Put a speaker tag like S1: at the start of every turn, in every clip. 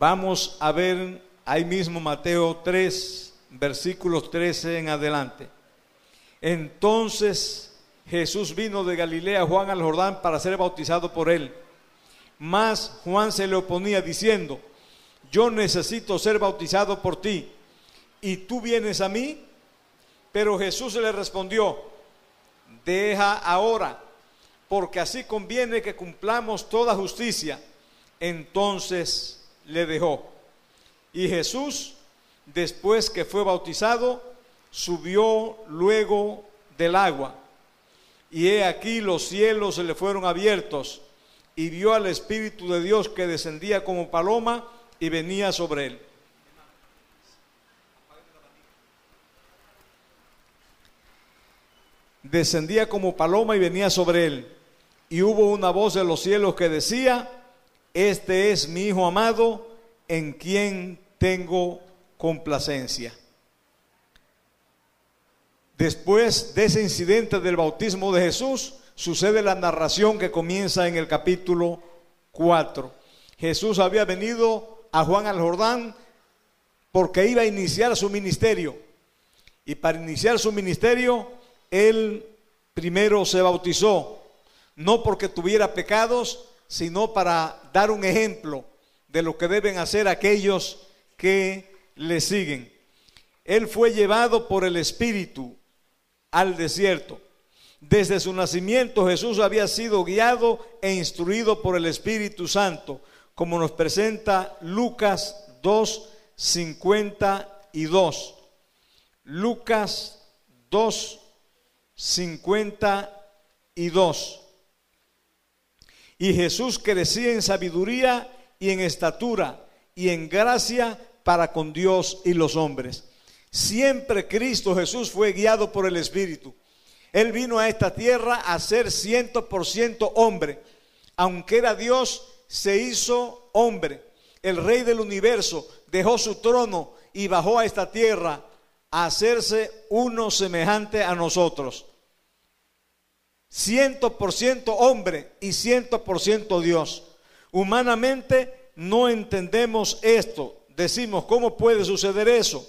S1: Vamos a ver ahí mismo Mateo 3, versículos 13 en adelante. Entonces Jesús vino de Galilea a Juan al Jordán para ser bautizado por él. Mas Juan se le oponía diciendo, yo necesito ser bautizado por ti, y tú vienes a mí. Pero Jesús le respondió, deja ahora, porque así conviene que cumplamos toda justicia. Entonces le dejó. Y Jesús, después que fue bautizado, subió luego del agua. Y he aquí los cielos se le fueron abiertos y vio al Espíritu de Dios que descendía como paloma y venía sobre él. Descendía como paloma y venía sobre él. Y hubo una voz de los cielos que decía, este es mi Hijo amado, en quien tengo complacencia. Después de ese incidente del bautismo de Jesús, sucede la narración que comienza en el capítulo 4. Jesús había venido a Juan al Jordán porque iba a iniciar su ministerio. Y para iniciar su ministerio, él primero se bautizó, no porque tuviera pecados, sino para dar un ejemplo de lo que deben hacer aquellos que le siguen. Él fue llevado por el Espíritu al desierto. Desde su nacimiento Jesús había sido guiado e instruido por el Espíritu Santo, como nos presenta Lucas 2, 52. Lucas 2, 52. Y Jesús crecía en sabiduría y en estatura y en gracia para con Dios y los hombres. Siempre Cristo Jesús fue guiado por el Espíritu. Él vino a esta tierra a ser ciento por ciento hombre. Aunque era Dios, se hizo hombre. El rey del universo dejó su trono y bajó a esta tierra a hacerse uno semejante a nosotros. Ciento por ciento hombre y ciento por ciento Dios. Humanamente no entendemos esto. Decimos, ¿cómo puede suceder eso?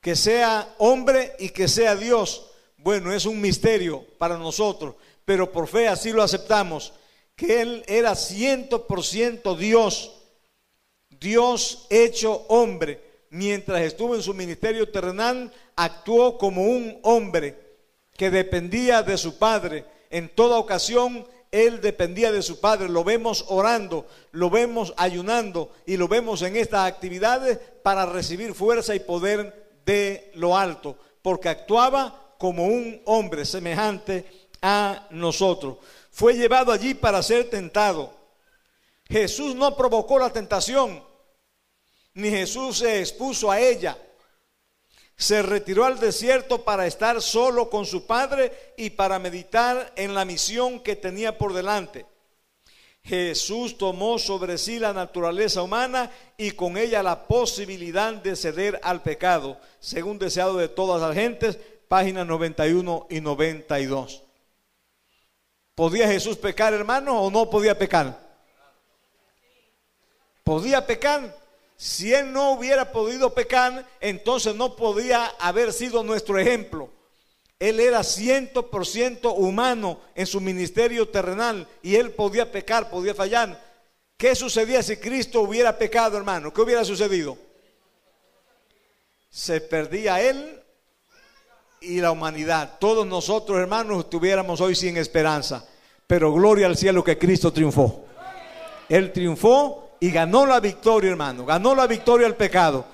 S1: Que sea hombre y que sea Dios. Bueno, es un misterio para nosotros, pero por fe así lo aceptamos, que Él era ciento por ciento Dios, Dios hecho hombre. Mientras estuvo en su ministerio terrenal, actuó como un hombre que dependía de su Padre. En toda ocasión, Él dependía de su Padre. Lo vemos orando, lo vemos ayunando y lo vemos en estas actividades para recibir fuerza y poder de lo alto, porque actuaba como un hombre semejante a nosotros. Fue llevado allí para ser tentado. Jesús no provocó la tentación, ni Jesús se expuso a ella. Se retiró al desierto para estar solo con su Padre y para meditar en la misión que tenía por delante. Jesús tomó sobre sí la naturaleza humana y con ella la posibilidad de ceder al pecado, según deseado de todas las gentes, páginas 91 y 92. ¿Podía Jesús pecar, hermano, o no podía pecar? ¿Podía pecar? Si él no hubiera podido pecar, entonces no podía haber sido nuestro ejemplo. Él era ciento por ciento humano en su ministerio terrenal y él podía pecar, podía fallar. ¿Qué sucedía si Cristo hubiera pecado, hermano? ¿Qué hubiera sucedido? Se perdía él y la humanidad. Todos nosotros, hermanos, estuviéramos hoy sin esperanza. Pero gloria al cielo que Cristo triunfó. Él triunfó y ganó la victoria, hermano. Ganó la victoria al pecado.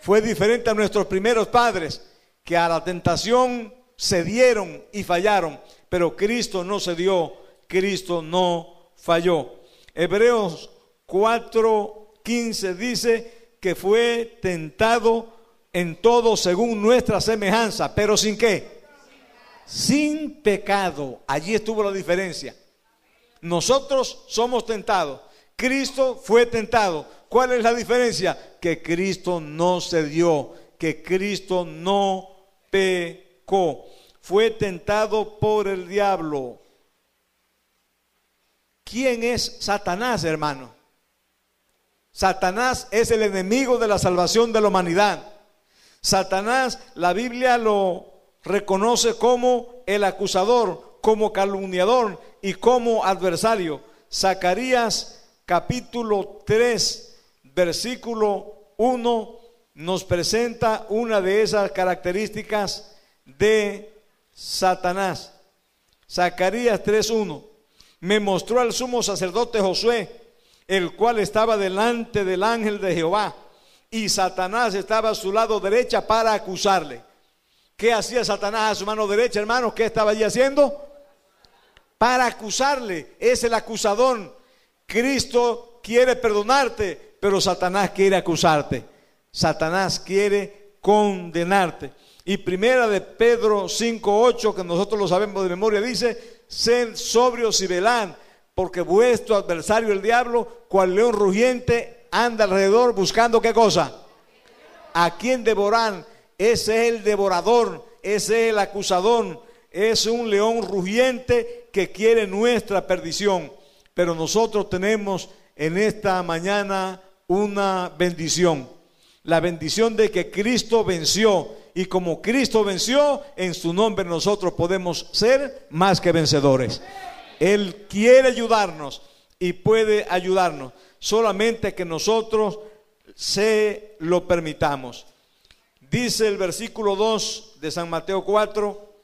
S1: Fue diferente a nuestros primeros padres que a la tentación cedieron y fallaron. Pero Cristo no cedió. Cristo no falló. Hebreos 4:15 dice que fue tentado en todo según nuestra semejanza, pero sin qué? Sin pecado. Allí estuvo la diferencia. Nosotros somos tentados. Cristo fue tentado. ¿Cuál es la diferencia? Que Cristo no cedió, que Cristo no pecó. Fue tentado por el diablo. ¿Quién es Satanás, hermano? Satanás es el enemigo de la salvación de la humanidad. Satanás, la Biblia lo reconoce como el acusador, como calumniador y como adversario. Zacarías capítulo 3, versículo 1 nos presenta una de esas características de Satanás. Zacarías 3.1. Me mostró al sumo sacerdote Josué, el cual estaba delante del ángel de Jehová, y Satanás estaba a su lado derecha para acusarle. ¿Qué hacía Satanás a su mano derecha, hermanos? ¿Qué estaba allí haciendo? Para acusarle. Es el acusador. Cristo quiere perdonarte, pero Satanás quiere acusarte. Satanás quiere condenarte. Y primera de Pedro 5.8, que nosotros lo sabemos de memoria, dice, sed sobrios y velán, porque vuestro adversario el diablo, cual león rugiente, anda alrededor buscando qué cosa. ¿A quién devoran? Ese es el devorador, ese es el acusador, es un león rugiente que quiere nuestra perdición. Pero nosotros tenemos en esta mañana una bendición. La bendición de que Cristo venció y como Cristo venció, en su nombre nosotros podemos ser más que vencedores. Él quiere ayudarnos y puede ayudarnos, solamente que nosotros se lo permitamos. Dice el versículo 2 de San Mateo 4,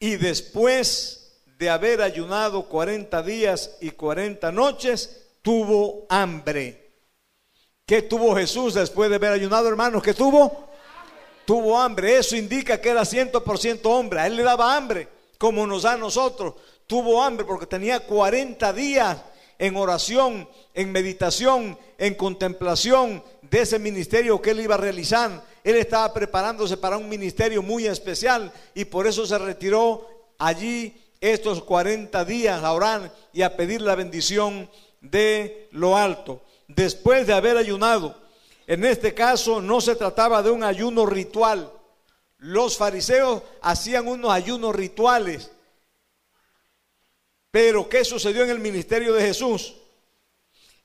S1: y después de haber ayunado 40 días y 40 noches, tuvo hambre. ¿Qué tuvo Jesús después de haber ayunado, hermanos? ¿Qué tuvo? tuvo hambre. Eso indica que era ciento por ciento hombre. A él le daba hambre, como nos da a nosotros. Tuvo hambre porque tenía 40 días en oración, en meditación, en contemplación de ese ministerio que él iba a realizar. Él estaba preparándose para un ministerio muy especial y por eso se retiró allí estos 40 días a orar y a pedir la bendición de lo alto. Después de haber ayunado, en este caso no se trataba de un ayuno ritual. Los fariseos hacían unos ayunos rituales. Pero ¿qué sucedió en el ministerio de Jesús?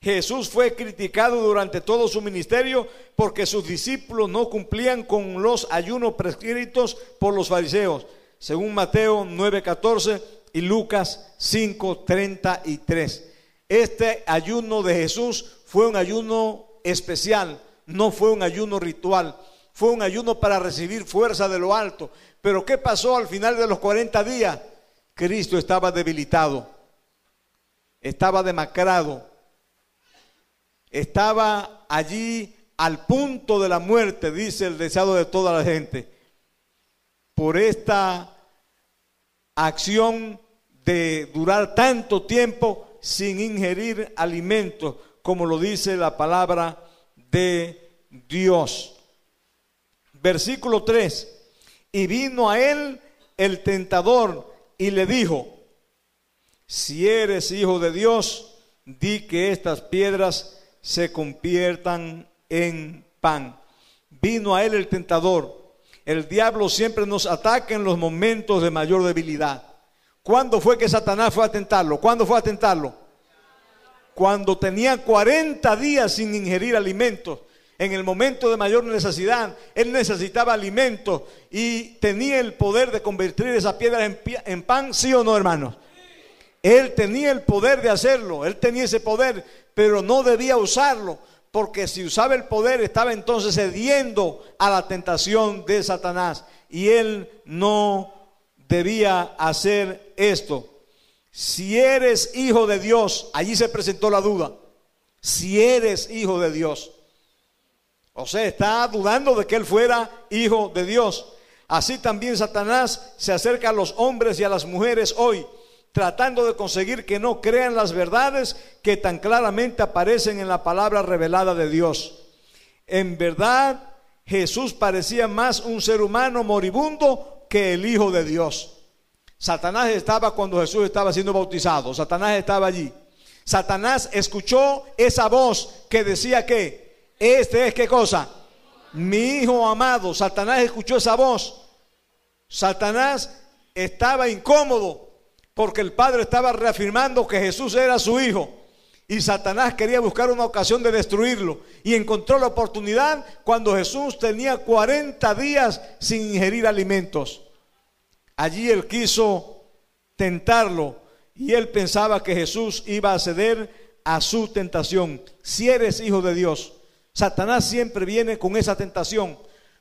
S1: Jesús fue criticado durante todo su ministerio porque sus discípulos no cumplían con los ayunos prescritos por los fariseos, según Mateo 9:14 y Lucas 5:33. Este ayuno de Jesús fue un ayuno especial no fue un ayuno ritual, fue un ayuno para recibir fuerza de lo alto. Pero ¿qué pasó al final de los 40 días? Cristo estaba debilitado, estaba demacrado, estaba allí al punto de la muerte, dice el deseado de toda la gente, por esta acción de durar tanto tiempo sin ingerir alimentos, como lo dice la palabra de Dios. Versículo 3. Y vino a él el tentador y le dijo, si eres hijo de Dios, di que estas piedras se conviertan en pan. Vino a él el tentador. El diablo siempre nos ataca en los momentos de mayor debilidad. ¿Cuándo fue que Satanás fue a tentarlo? ¿Cuándo fue a tentarlo? cuando tenía 40 días sin ingerir alimentos, en el momento de mayor necesidad, él necesitaba alimentos y tenía el poder de convertir esa piedra en, pan, sí o no, hermanos. Él tenía el poder de hacerlo, él tenía ese poder, pero no debía usarlo, porque si usaba el poder estaba entonces cediendo a la tentación de Satanás y él no debía hacer esto. Si eres hijo de Dios, allí se presentó la duda. Si eres hijo de Dios. O sea, está dudando de que él fuera hijo de Dios. Así también Satanás se acerca a los hombres y a las mujeres hoy, tratando de conseguir que no crean las verdades que tan claramente aparecen en la palabra revelada de Dios. En verdad, Jesús parecía más un ser humano moribundo que el Hijo de Dios. Satanás estaba cuando Jesús estaba siendo bautizado. Satanás estaba allí. Satanás escuchó esa voz que decía que, este es qué cosa, mi hijo amado. Satanás escuchó esa voz. Satanás estaba incómodo porque el Padre estaba reafirmando que Jesús era su hijo. y Satanás quería buscar una ocasión de destruirlo. Y encontró la oportunidad cuando Jesús tenía 40 días sin ingerir alimentos. Allí él quiso tentarlo y él pensaba que Jesús iba a ceder a su tentación. Si eres hijo de Dios, Satanás siempre viene con esa tentación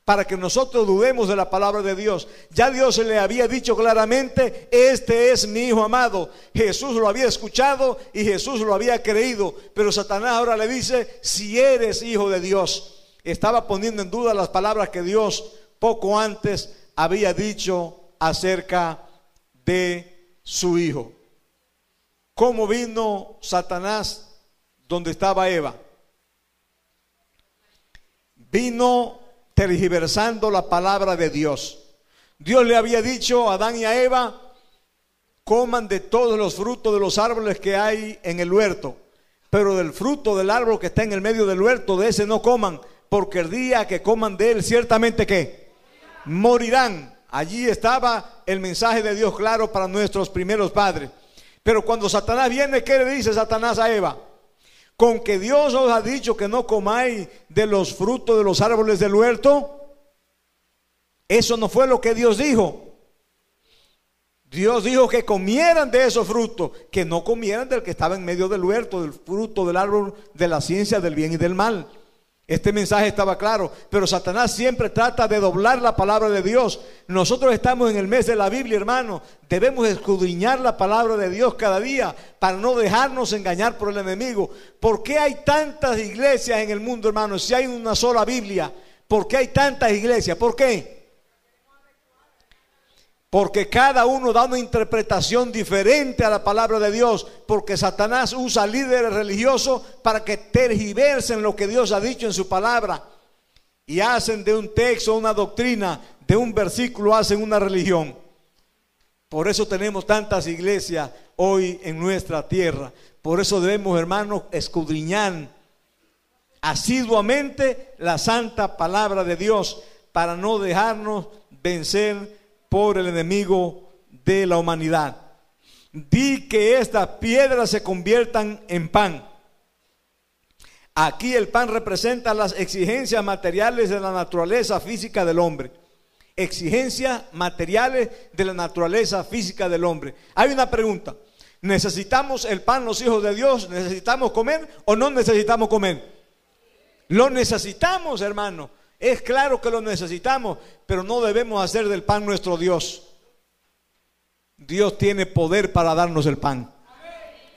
S1: para que nosotros dudemos de la palabra de Dios. Ya Dios le había dicho claramente, este es mi hijo amado. Jesús lo había escuchado y Jesús lo había creído, pero Satanás ahora le dice, si eres hijo de Dios, estaba poniendo en duda las palabras que Dios poco antes había dicho acerca de su hijo. ¿Cómo vino Satanás donde estaba Eva? Vino tergiversando la palabra de Dios. Dios le había dicho a Adán y a Eva, coman de todos los frutos de los árboles que hay en el huerto, pero del fruto del árbol que está en el medio del huerto, de ese no coman, porque el día que coman de él, ciertamente que morirán. Allí estaba el mensaje de Dios claro para nuestros primeros padres. Pero cuando Satanás viene, ¿qué le dice Satanás a Eva? Con que Dios os ha dicho que no comáis de los frutos de los árboles del huerto. Eso no fue lo que Dios dijo. Dios dijo que comieran de esos frutos, que no comieran del que estaba en medio del huerto, del fruto del árbol de la ciencia del bien y del mal. Este mensaje estaba claro, pero Satanás siempre trata de doblar la palabra de Dios. Nosotros estamos en el mes de la Biblia, hermano. Debemos escudriñar la palabra de Dios cada día para no dejarnos engañar por el enemigo. ¿Por qué hay tantas iglesias en el mundo, hermano? Si hay una sola Biblia, ¿por qué hay tantas iglesias? ¿Por qué? Porque cada uno da una interpretación diferente a la palabra de Dios. Porque Satanás usa líderes religiosos para que tergiversen lo que Dios ha dicho en su palabra. Y hacen de un texto una doctrina, de un versículo hacen una religión. Por eso tenemos tantas iglesias hoy en nuestra tierra. Por eso debemos, hermanos, escudriñar asiduamente la santa palabra de Dios para no dejarnos vencer por el enemigo de la humanidad. Di que estas piedras se conviertan en pan. Aquí el pan representa las exigencias materiales de la naturaleza física del hombre. Exigencias materiales de la naturaleza física del hombre. Hay una pregunta. ¿Necesitamos el pan los hijos de Dios? ¿Necesitamos comer o no necesitamos comer? Lo necesitamos, hermano. Es claro que lo necesitamos, pero no debemos hacer del pan nuestro Dios. Dios tiene poder para darnos el pan.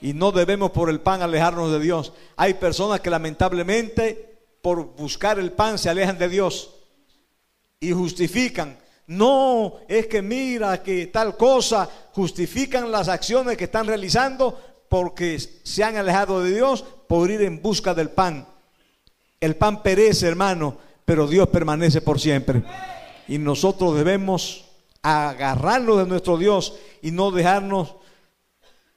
S1: Y no debemos por el pan alejarnos de Dios. Hay personas que lamentablemente por buscar el pan se alejan de Dios y justifican. No, es que mira que tal cosa, justifican las acciones que están realizando porque se han alejado de Dios por ir en busca del pan. El pan perece, hermano pero Dios permanece por siempre. Y nosotros debemos agarrarnos de nuestro Dios y no dejarnos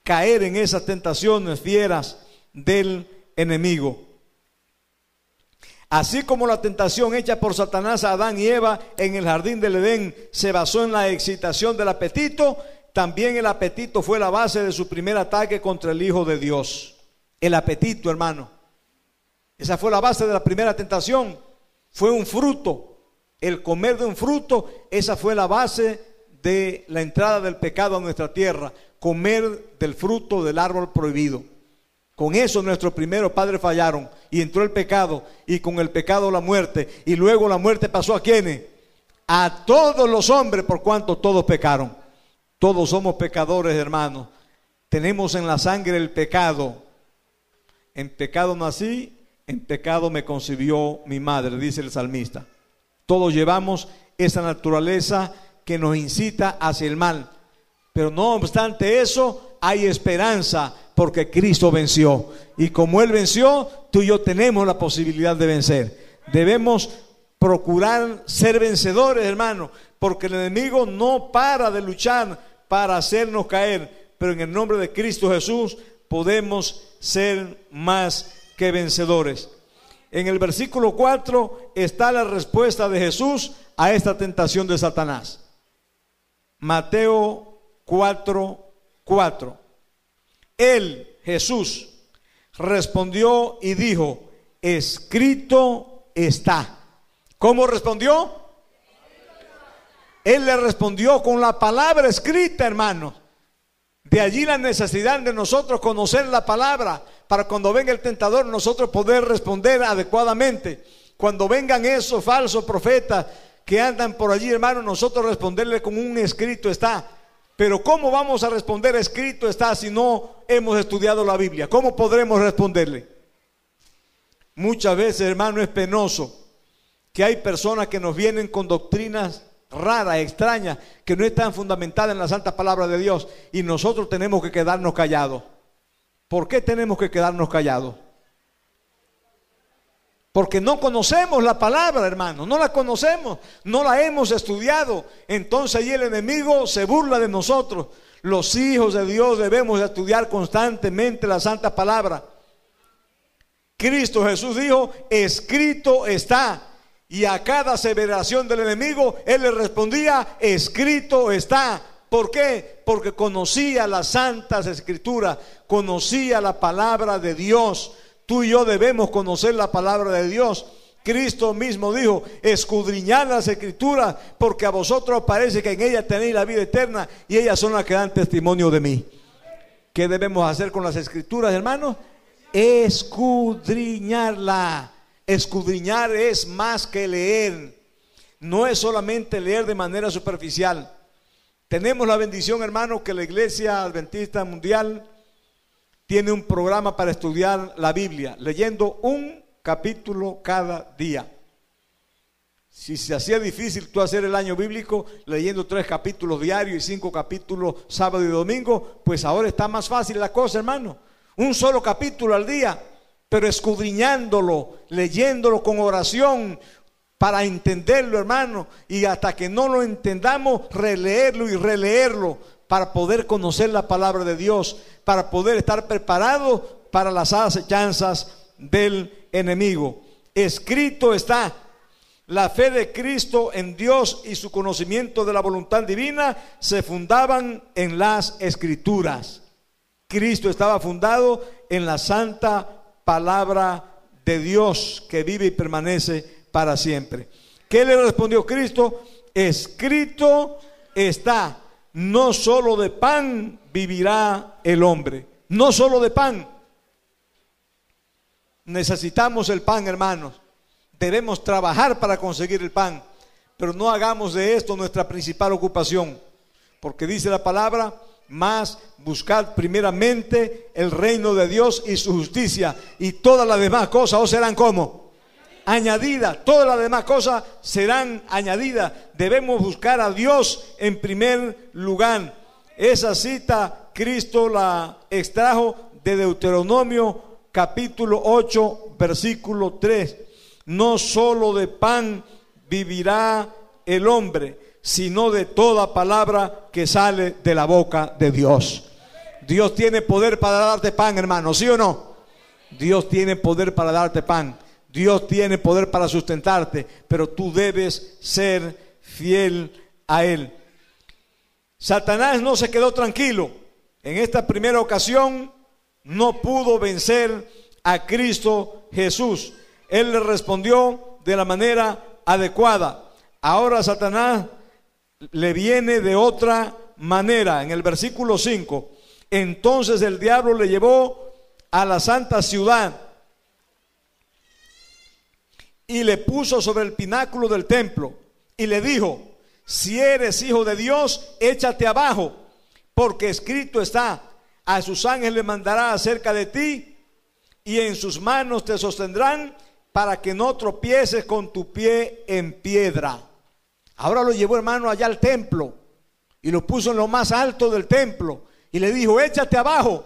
S1: caer en esas tentaciones fieras del enemigo. Así como la tentación hecha por Satanás a Adán y Eva en el jardín del Edén se basó en la excitación del apetito, también el apetito fue la base de su primer ataque contra el Hijo de Dios. El apetito, hermano. Esa fue la base de la primera tentación fue un fruto. El comer de un fruto, esa fue la base de la entrada del pecado a nuestra tierra. Comer del fruto del árbol prohibido. Con eso nuestros primeros padres fallaron y entró el pecado y con el pecado la muerte. Y luego la muerte pasó a quienes? A todos los hombres por cuanto todos pecaron. Todos somos pecadores, hermanos. Tenemos en la sangre el pecado. En pecado nací en pecado me concibió mi madre, dice el salmista. Todos llevamos esa naturaleza que nos incita hacia el mal. Pero no obstante eso, hay esperanza porque Cristo venció. Y como Él venció, tú y yo tenemos la posibilidad de vencer. Debemos procurar ser vencedores, hermano, porque el enemigo no para de luchar para hacernos caer. Pero en el nombre de Cristo Jesús podemos ser más que vencedores. En el versículo 4 está la respuesta de Jesús a esta tentación de Satanás. Mateo 4, 4. Él, Jesús, respondió y dijo, escrito está. ¿Cómo respondió? Él le respondió con la palabra escrita, hermano. De allí la necesidad de nosotros conocer la palabra para cuando venga el tentador nosotros poder responder adecuadamente. Cuando vengan esos falsos profetas que andan por allí, hermano, nosotros responderle con un escrito está. Pero ¿cómo vamos a responder escrito está si no hemos estudiado la Biblia? ¿Cómo podremos responderle? Muchas veces, hermano, es penoso que hay personas que nos vienen con doctrinas raras, extrañas, que no están fundamentadas en la santa palabra de Dios y nosotros tenemos que quedarnos callados. ¿Por qué tenemos que quedarnos callados? Porque no conocemos la palabra, hermano, no la conocemos, no la hemos estudiado. Entonces ahí el enemigo se burla de nosotros. Los hijos de Dios debemos estudiar constantemente la santa palabra. Cristo Jesús dijo, escrito está. Y a cada aseveración del enemigo, él le respondía, escrito está. ¿Por qué? Porque conocía las santas escrituras, conocía la palabra de Dios. Tú y yo debemos conocer la palabra de Dios. Cristo mismo dijo, escudriñad las escrituras, porque a vosotros parece que en ellas tenéis la vida eterna y ellas son las que dan testimonio de mí. ¿Qué debemos hacer con las escrituras, hermanos? Escudriñarla. Escudriñar es más que leer. No es solamente leer de manera superficial. Tenemos la bendición, hermano, que la Iglesia Adventista Mundial tiene un programa para estudiar la Biblia, leyendo un capítulo cada día. Si se hacía difícil tú hacer el año bíblico leyendo tres capítulos diarios y cinco capítulos sábado y domingo, pues ahora está más fácil la cosa, hermano. Un solo capítulo al día, pero escudriñándolo, leyéndolo con oración para entenderlo, hermano, y hasta que no lo entendamos, releerlo y releerlo para poder conocer la palabra de Dios, para poder estar preparado para las acechanzas del enemigo. Escrito está, la fe de Cristo en Dios y su conocimiento de la voluntad divina se fundaban en las escrituras. Cristo estaba fundado en la santa palabra de Dios que vive y permanece para siempre. ¿Qué le respondió Cristo? Escrito está no solo de pan vivirá el hombre, no solo de pan. Necesitamos el pan, hermanos. Debemos trabajar para conseguir el pan, pero no hagamos de esto nuestra principal ocupación, porque dice la palabra, más buscad primeramente el reino de Dios y su justicia, y todas las demás cosas os serán como añadida. Todas las demás cosas serán añadidas. Debemos buscar a Dios en primer lugar. Esa cita Cristo la extrajo de Deuteronomio capítulo 8, versículo 3. No solo de pan vivirá el hombre, sino de toda palabra que sale de la boca de Dios. Dios tiene poder para darte pan, hermano, ¿sí o no? Dios tiene poder para darte pan. Dios tiene poder para sustentarte, pero tú debes ser fiel a Él. Satanás no se quedó tranquilo. En esta primera ocasión no pudo vencer a Cristo Jesús. Él le respondió de la manera adecuada. Ahora Satanás le viene de otra manera. En el versículo 5, entonces el diablo le llevó a la santa ciudad y le puso sobre el pináculo del templo y le dijo, si eres hijo de Dios, échate abajo, porque escrito está, a sus ángeles le mandará acerca de ti y en sus manos te sostendrán para que no tropieces con tu pie en piedra. Ahora lo llevó hermano allá al templo y lo puso en lo más alto del templo y le dijo, échate abajo,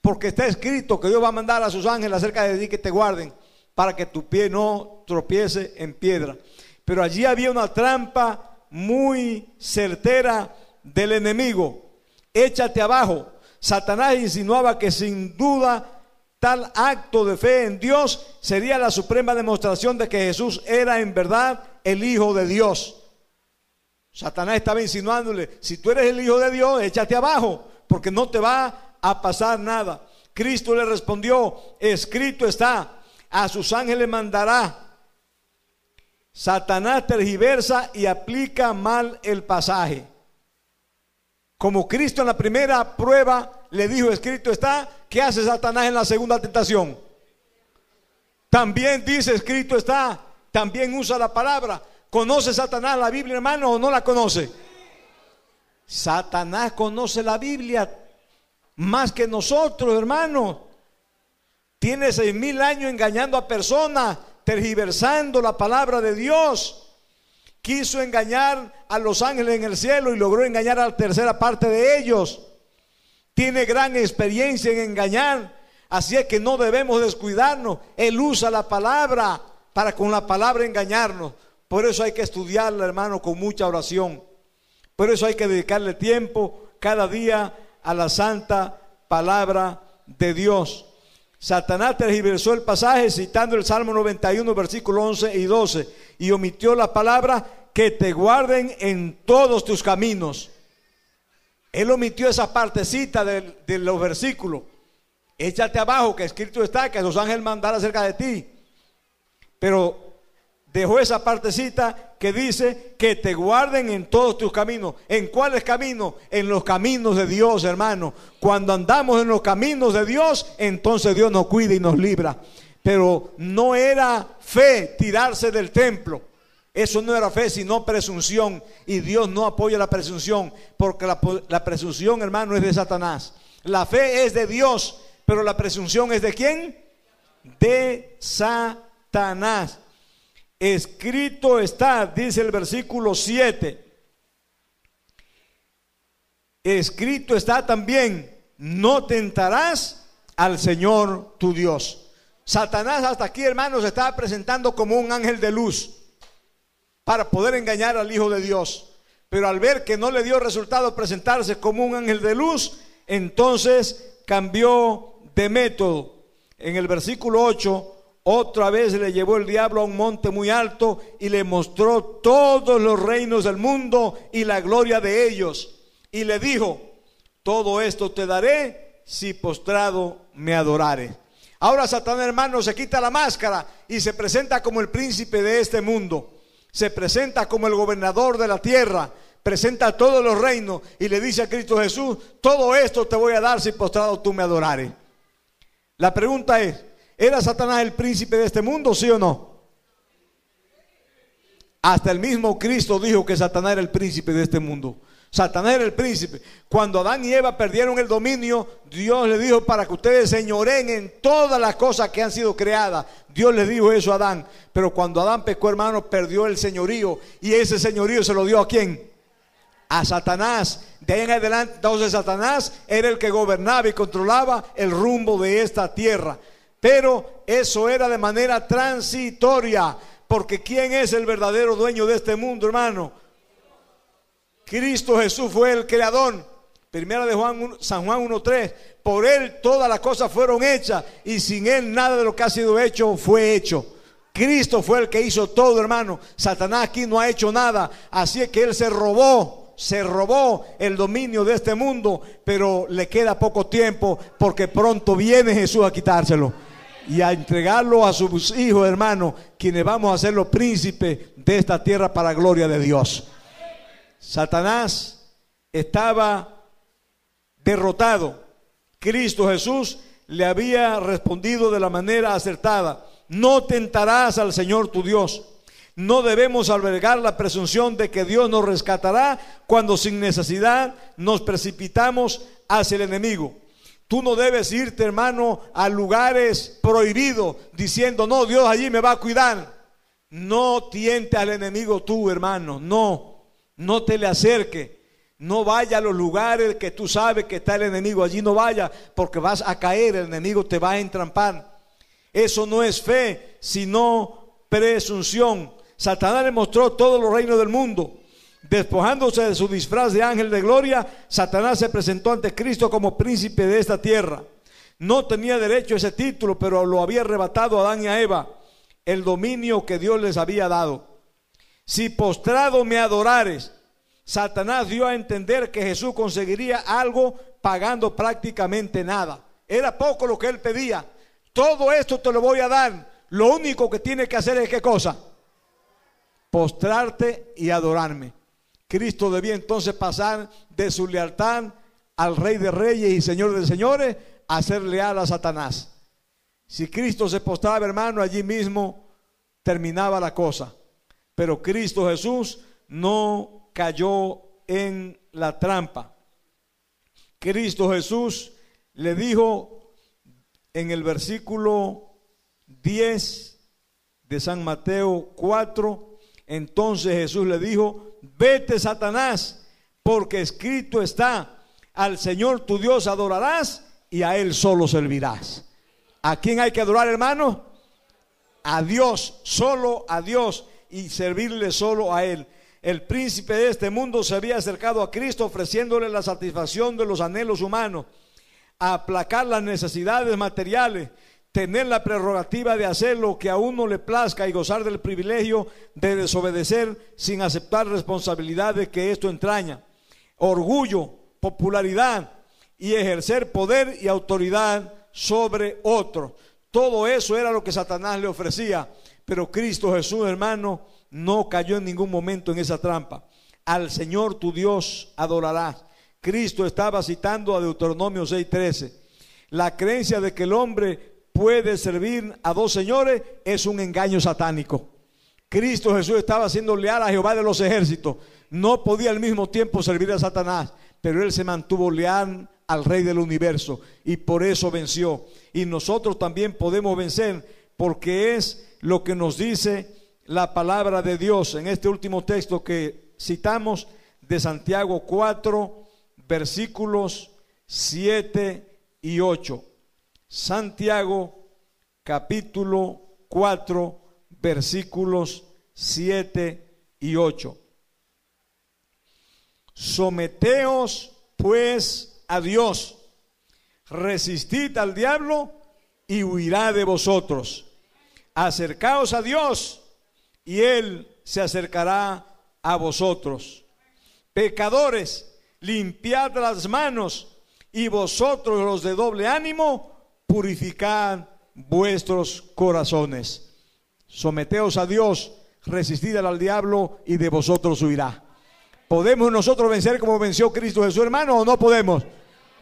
S1: porque está escrito que Dios va a mandar a sus ángeles acerca de ti que te guarden para que tu pie no tropiece en piedra. Pero allí había una trampa muy certera del enemigo. Échate abajo. Satanás insinuaba que sin duda tal acto de fe en Dios sería la suprema demostración de que Jesús era en verdad el Hijo de Dios. Satanás estaba insinuándole, si tú eres el Hijo de Dios, échate abajo, porque no te va a pasar nada. Cristo le respondió, escrito está, a sus ángeles mandará. Satanás tergiversa y aplica mal el pasaje. Como Cristo en la primera prueba le dijo, escrito está, ¿qué hace Satanás en la segunda tentación? También dice, escrito está, también usa la palabra. ¿Conoce Satanás la Biblia, hermano, o no la conoce? Satanás conoce la Biblia más que nosotros, hermano. Tiene seis mil años engañando a personas, tergiversando la palabra de Dios. Quiso engañar a los ángeles en el cielo y logró engañar a la tercera parte de ellos. Tiene gran experiencia en engañar. Así es que no debemos descuidarnos. Él usa la palabra para con la palabra engañarnos. Por eso hay que estudiarla, hermano, con mucha oración. Por eso hay que dedicarle tiempo cada día a la santa palabra de Dios. Satanás tergiversó el pasaje citando el Salmo 91, versículo 11 y 12, y omitió la palabra que te guarden en todos tus caminos. Él omitió esa partecita de, de los versículos. Échate abajo, que escrito está, que los ángeles mandarán cerca de ti. Pero dejó esa partecita que dice que te guarden en todos tus caminos. ¿En cuáles caminos? En los caminos de Dios, hermano. Cuando andamos en los caminos de Dios, entonces Dios nos cuida y nos libra. Pero no era fe tirarse del templo. Eso no era fe, sino presunción. Y Dios no apoya la presunción, porque la, la presunción, hermano, es de Satanás. La fe es de Dios, pero la presunción es de quién? De Satanás. Escrito está, dice el versículo 7. Escrito está también, no tentarás al Señor tu Dios. Satanás hasta aquí, hermanos, estaba presentando como un ángel de luz para poder engañar al Hijo de Dios. Pero al ver que no le dio resultado presentarse como un ángel de luz, entonces cambió de método. En el versículo 8 otra vez le llevó el diablo a un monte muy alto y le mostró todos los reinos del mundo y la gloria de ellos. Y le dijo, todo esto te daré si postrado me adorare. Ahora Satanás hermano se quita la máscara y se presenta como el príncipe de este mundo. Se presenta como el gobernador de la tierra. Presenta todos los reinos y le dice a Cristo Jesús, todo esto te voy a dar si postrado tú me adorares. La pregunta es, ¿Era Satanás el príncipe de este mundo, sí o no? Hasta el mismo Cristo dijo que Satanás era el príncipe de este mundo. Satanás era el príncipe. Cuando Adán y Eva perdieron el dominio, Dios le dijo para que ustedes señoren en todas las cosas que han sido creadas. Dios le dijo eso a Adán. Pero cuando Adán pecó, hermano, perdió el señorío. Y ese señorío se lo dio a quién? A Satanás. De ahí en adelante, entonces Satanás era el que gobernaba y controlaba el rumbo de esta tierra. Pero eso era de manera transitoria, porque ¿quién es el verdadero dueño de este mundo, hermano? Cristo Jesús fue el creador. Primera de Juan, San Juan 1.3. Por él todas las cosas fueron hechas y sin él nada de lo que ha sido hecho fue hecho. Cristo fue el que hizo todo, hermano. Satanás aquí no ha hecho nada. Así es que él se robó, se robó el dominio de este mundo, pero le queda poco tiempo porque pronto viene Jesús a quitárselo y a entregarlo a sus hijos, hermanos, quienes vamos a ser los príncipes de esta tierra para gloria de Dios. Satanás estaba derrotado. Cristo Jesús le había respondido de la manera acertada. No tentarás al Señor tu Dios. No debemos albergar la presunción de que Dios nos rescatará cuando sin necesidad nos precipitamos hacia el enemigo. Tú no debes irte, hermano, a lugares prohibidos diciendo, no, Dios allí me va a cuidar. No tiente al enemigo tú, hermano. No, no te le acerque. No vaya a los lugares que tú sabes que está el enemigo. Allí no vaya porque vas a caer, el enemigo te va a entrampar. Eso no es fe, sino presunción. Satanás le mostró todos los reinos del mundo. Despojándose de su disfraz de ángel de gloria, Satanás se presentó ante Cristo como príncipe de esta tierra. No tenía derecho a ese título, pero lo había arrebatado a Adán y a Eva, el dominio que Dios les había dado. Si postrado me adorares, Satanás dio a entender que Jesús conseguiría algo pagando prácticamente nada. Era poco lo que él pedía. Todo esto te lo voy a dar. Lo único que tiene que hacer es qué cosa? Postrarte y adorarme. Cristo debía entonces pasar de su lealtad al Rey de Reyes y Señor de Señores a ser leal a Satanás. Si Cristo se postraba, hermano, allí mismo terminaba la cosa. Pero Cristo Jesús no cayó en la trampa. Cristo Jesús le dijo en el versículo 10 de San Mateo 4, entonces Jesús le dijo, vete Satanás, porque escrito está, al Señor tu Dios adorarás y a Él solo servirás. ¿A quién hay que adorar, hermano? A Dios, solo a Dios y servirle solo a Él. El príncipe de este mundo se había acercado a Cristo ofreciéndole la satisfacción de los anhelos humanos, aplacar las necesidades materiales, tener la prerrogativa de hacer lo que a uno le plazca y gozar del privilegio de desobedecer sin aceptar responsabilidades que esto entraña, orgullo, popularidad y ejercer poder y autoridad sobre otro. Todo eso era lo que Satanás le ofrecía, pero Cristo Jesús, hermano, no cayó en ningún momento en esa trampa. Al Señor tu Dios adorarás. Cristo estaba citando a Deuteronomio 6:13. La creencia de que el hombre puede servir a dos señores es un engaño satánico. Cristo Jesús estaba siendo leal a Jehová de los ejércitos. No podía al mismo tiempo servir a Satanás, pero él se mantuvo leal al Rey del universo y por eso venció. Y nosotros también podemos vencer porque es lo que nos dice la palabra de Dios en este último texto que citamos de Santiago 4, versículos 7 y 8. Santiago capítulo 4, versículos 7 y 8. Someteos pues a Dios, resistid al diablo y huirá de vosotros. Acercaos a Dios y Él se acercará a vosotros. Pecadores, limpiad las manos y vosotros los de doble ánimo, purificad vuestros corazones. Someteos a Dios, resistid al diablo y de vosotros huirá. ¿Podemos nosotros vencer como venció Cristo Jesús, hermano, o no podemos?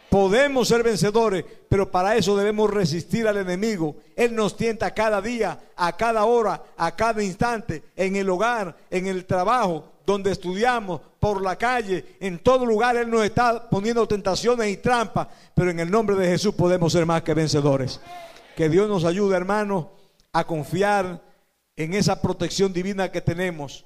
S1: Podemos ser vencedores, pero para eso debemos resistir al enemigo. Él nos tienta cada día, a cada hora, a cada instante, en el hogar, en el trabajo, donde estudiamos, por la calle, en todo lugar Él nos está poniendo tentaciones y trampas, pero en el nombre de Jesús podemos ser más que vencedores. Que Dios nos ayude, hermanos, a confiar en esa protección divina que tenemos.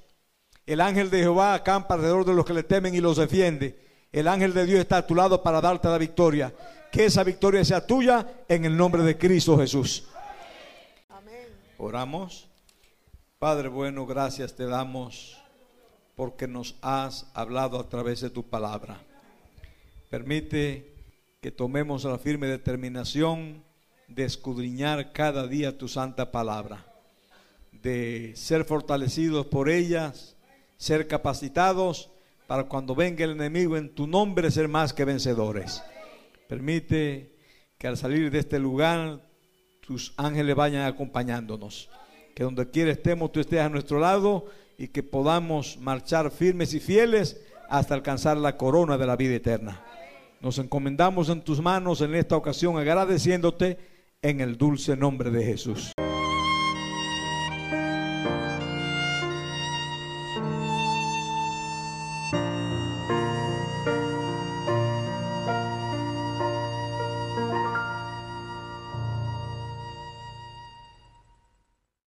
S1: El ángel de Jehová acampa alrededor de los que le temen y los defiende. El ángel de Dios está a tu lado para darte la victoria. Que esa victoria sea tuya en el nombre de Cristo Jesús. Amén. Oramos. Padre bueno, gracias te damos porque nos has hablado a través de tu palabra. Permite que tomemos la firme determinación de escudriñar cada día tu santa palabra, de ser fortalecidos por ellas, ser capacitados para cuando venga el enemigo en tu nombre ser más que vencedores. Permite que al salir de este lugar tus ángeles vayan acompañándonos. Que donde quiera estemos, tú estés a nuestro lado y que podamos marchar firmes y fieles hasta alcanzar la corona de la vida eterna. Nos encomendamos en tus manos en esta ocasión agradeciéndote en el dulce nombre de Jesús.